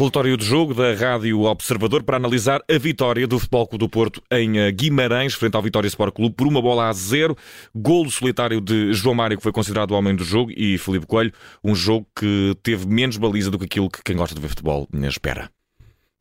Relatório de jogo da Rádio Observador para analisar a vitória do Futebol Clube do Porto em eh, Guimarães, frente ao Vitória Sport Clube, por uma bola a zero. Golo solitário de João Mário, que foi considerado o homem do jogo, e Felipe Coelho, um jogo que teve menos baliza do que aquilo que quem gosta de ver futebol espera.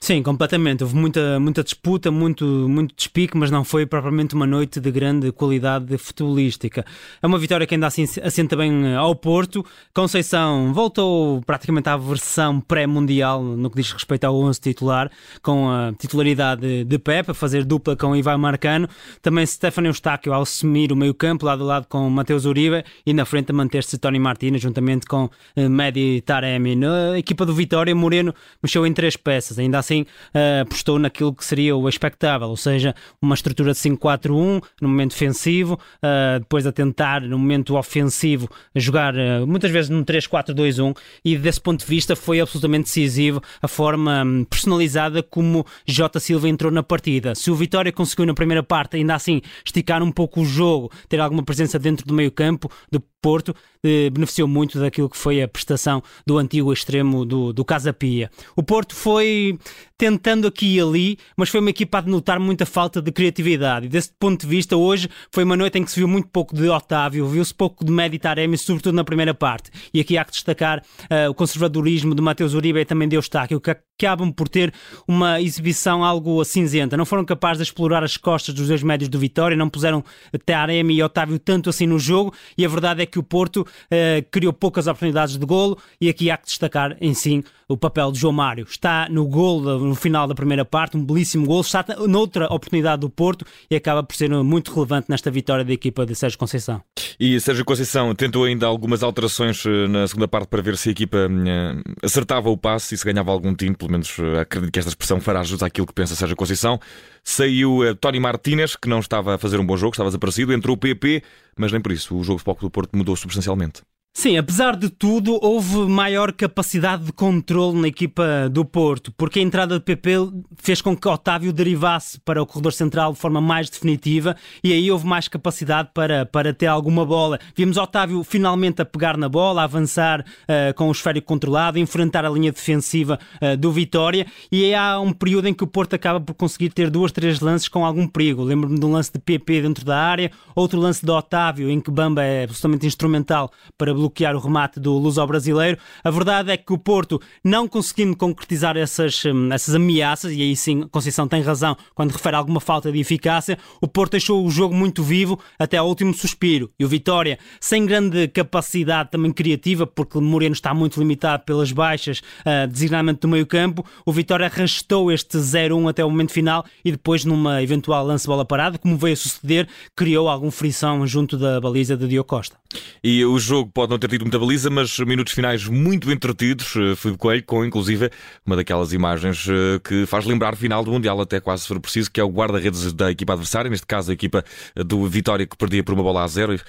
Sim, completamente. Houve muita, muita disputa, muito, muito despique, mas não foi propriamente uma noite de grande qualidade futebolística. É uma vitória que ainda assim assenta bem eh, ao Porto. Conceição voltou praticamente à versão pré-mundial no que diz respeito ao 11 titular, com a titularidade de Pepe, a fazer dupla com Ivan Marcano. Também Stefano Eustáquio ao assumir o meio-campo, lado a lado com Mateus Uribe, e na frente a manter-se Tony Martínez, juntamente com eh, Medi Taremi. Na equipa do Vitória, Moreno mexeu em três peças, ainda assim assim uh, apostou naquilo que seria o expectável, ou seja, uma estrutura de 5-4-1 no momento defensivo, uh, depois a tentar no momento ofensivo jogar uh, muitas vezes num 3-4-2-1 e desse ponto de vista foi absolutamente decisivo a forma um, personalizada como Jota Silva entrou na partida. Se o Vitória conseguiu na primeira parte ainda assim esticar um pouco o jogo, ter alguma presença dentro do meio campo, de Porto eh, beneficiou muito daquilo que foi a prestação do antigo extremo do, do Casa Pia. O Porto foi tentando aqui e ali, mas foi uma equipa a denotar muita falta de criatividade. E desse ponto de vista, hoje foi uma noite em que se viu muito pouco de Otávio, viu-se pouco de Medi Taremi, sobretudo na primeira parte. E aqui há que destacar uh, o conservadorismo de Mateus Uribe e também de Eustáquio, que acabam por ter uma exibição algo cinzenta. Não foram capazes de explorar as costas dos dois médios do Vitória, não puseram Taremi e Otávio tanto assim no jogo, e a verdade é que o Porto uh, criou poucas oportunidades de golo, e aqui há que destacar em sim o papel de João Mário. Está no golo no final da primeira parte, um belíssimo gol, está noutra oportunidade do Porto e acaba por ser muito relevante nesta vitória da equipa de Sérgio Conceição. E Sérgio Conceição tentou ainda algumas alterações eh, na segunda parte para ver se a equipa eh, acertava o passe e se ganhava algum time, pelo menos eh, acredito que esta expressão fará jus àquilo que pensa Sérgio Conceição. Saiu Tony Martínez, que não estava a fazer um bom jogo, estava desaparecido, entrou o PP, mas nem por isso o jogo de foco do Porto mudou substancialmente. Sim, apesar de tudo, houve maior capacidade de controle na equipa do Porto, porque a entrada de PP fez com que Otávio derivasse para o corredor central de forma mais definitiva e aí houve mais capacidade para, para ter alguma bola. Vimos Otávio finalmente a pegar na bola, a avançar uh, com o esférico controlado, enfrentar a linha defensiva uh, do Vitória e há um período em que o Porto acaba por conseguir ter duas, três lances com algum perigo. Lembro-me de um lance de PP dentro da área, outro lance de Otávio em que Bamba é absolutamente instrumental para bloquear o remate do luso-brasileiro. A verdade é que o Porto, não conseguindo concretizar essas, hum, essas ameaças, e aí sim Conceição tem razão quando refere a alguma falta de eficácia, o Porto deixou o jogo muito vivo até ao último suspiro. E o Vitória, sem grande capacidade também criativa, porque Moreno está muito limitado pelas baixas, uh, designadamente do meio campo, o Vitória arrastou este 0-1 até o momento final e depois, numa eventual lance-bola parada, como veio a suceder, criou algum frição junto da baliza de Diogo Costa. E o jogo pode não ter tido muita baliza, mas minutos finais muito entretidos. Eh, Filipe Coelho, com inclusive uma daquelas imagens eh, que faz lembrar final do Mundial, até quase se for preciso, que é o guarda-redes da equipa adversária, neste caso a equipa do Vitória que perdia por uma bola a zero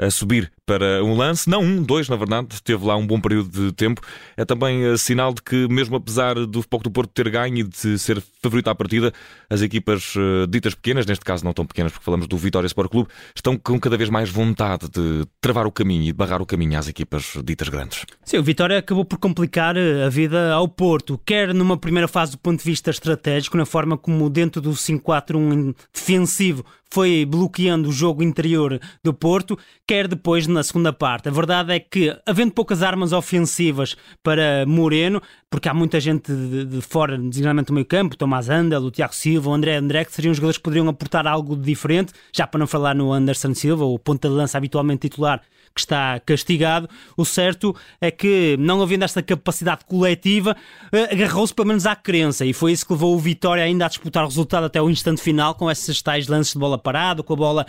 a subir para um lance, não um, dois, na verdade, teve lá um bom período de tempo. É também uh, sinal de que, mesmo apesar do Foco do Porto ter ganho e de ser favorito à partida, as equipas uh, ditas pequenas, neste caso não tão pequenas, porque falamos do Vitória Sport Clube, estão com cada vez mais vontade de travar o caminho e de barrar o caminho às equipas ditas grandes. Sim, o Vitória acabou por complicar eh, a vida ao Porto, quer numa primeira fase do ponto de vista estratégico, na forma como dentro do 5-4-1 defensivo foi bloqueando o jogo interior do Porto, quer depois na segunda parte. A verdade é que, havendo poucas armas ofensivas para Moreno, porque há muita gente de, de fora, designadamente do meio campo, Tomás Andel, o Tiago Silva, o André André, que seriam jogadores que poderiam aportar algo diferente, já para não falar no Anderson Silva, o ponta de lança habitualmente titular, que está castigado. O certo é que, não havendo esta capacidade coletiva, eh, agarrou-se pelo menos à crença e foi isso que levou o Vitória ainda a disputar o resultado até o instante final, com esses tais lances de bola parada, com a bola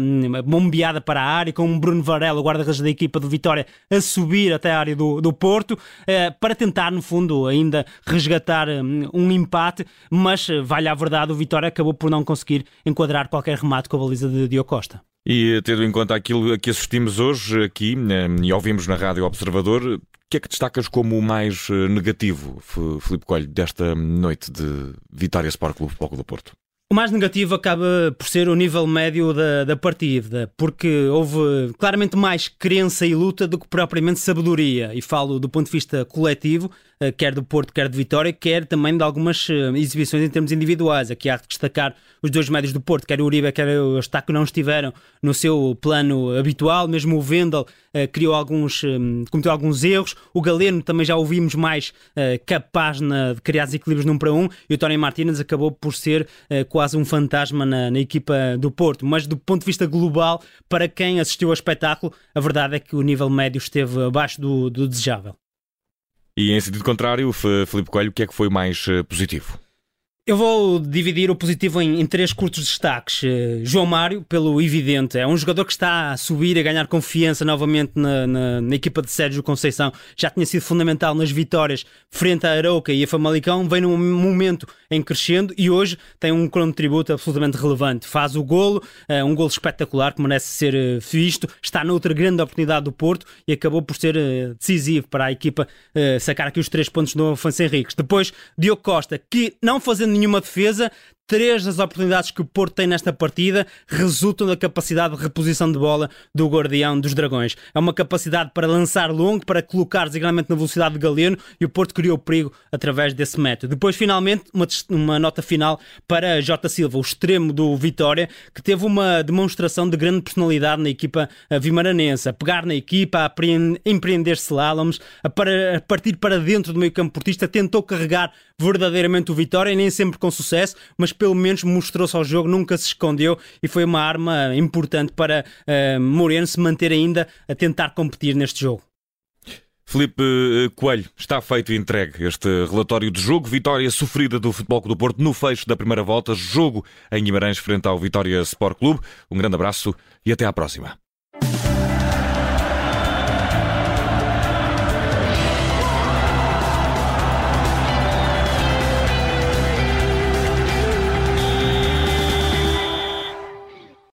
um, bombeada para a área, com o Bruno Varela, o guarda-redes da equipa do Vitória, a subir até a área do, do Porto, uh, para tentar, no fundo, ainda resgatar um, empate, mas, vale a verdade, o Vitória acabou por não conseguir enquadrar qualquer remate com a baliza de Diogo Costa. E tendo em conta aquilo a que assistimos hoje aqui eh, e ouvimos na Rádio Observador, o que é que destacas como o mais eh, negativo, Filipe Coelho, desta noite de Vitória Sport Clube Foco do Porto? O mais negativo acaba por ser o nível médio da, da partida, porque houve claramente mais crença e luta do que propriamente sabedoria. E falo do ponto de vista coletivo, quer do Porto, quer de Vitória, quer também de algumas exibições em termos individuais. Aqui há de destacar os dois médios do Porto, quer o Uribe, quer o Eustáquio, não estiveram no seu plano habitual, mesmo o Vendel criou alguns, cometeu alguns erros, o Galeno também já ouvimos mais capaz de criar desequilíbrios num para um, e o Tony Martínez acabou por ser quase um fantasma na, na equipa do Porto. Mas do ponto de vista global, para quem assistiu ao espetáculo, a verdade é que o nível médio esteve abaixo do, do desejável. E em sentido contrário, Felipe Coelho, o que é que foi mais eh, positivo? Eu vou dividir o positivo em, em três curtos destaques. Uh, João Mário, pelo evidente, é um jogador que está a subir, a ganhar confiança novamente na, na, na, equipa de Sérgio Conceição. Já tinha sido fundamental nas vitórias frente à Arauca e a Famalicão. Vem num momento em crescendo e hoje tem um contributo absolutamente relevante. Faz o golo, uh, um golo espetacular que merece ser uh, visto. Está noutra grande oportunidade do Porto e acabou por ser decisivo para a equipa sacar aqui os três pontos do Afonso Henriques. Depois, Diogo Costa, que não fazendo nenhuma defesa, Três das oportunidades que o Porto tem nesta partida resultam da capacidade de reposição de bola do Guardião dos Dragões. É uma capacidade para lançar longo, para colocar desigualmente na velocidade de Galeno e o Porto criou perigo através desse método. Depois, finalmente, uma, uma nota final para Jota Silva, o extremo do Vitória, que teve uma demonstração de grande personalidade na equipa vimaranense, a pegar na equipa, a empreender slaloms, a, para, a partir para dentro do meio campo portista, tentou carregar verdadeiramente o Vitória, nem sempre com sucesso, mas pelo menos mostrou-se ao jogo, nunca se escondeu e foi uma arma importante para uh, Moreno se manter ainda a tentar competir neste jogo. Felipe eh, Coelho, está feito e entregue este relatório de jogo. Vitória sofrida do Futebol Clube do Porto no fecho da primeira volta. Jogo em Guimarães frente ao Vitória Sport Clube. Um grande abraço e até à próxima.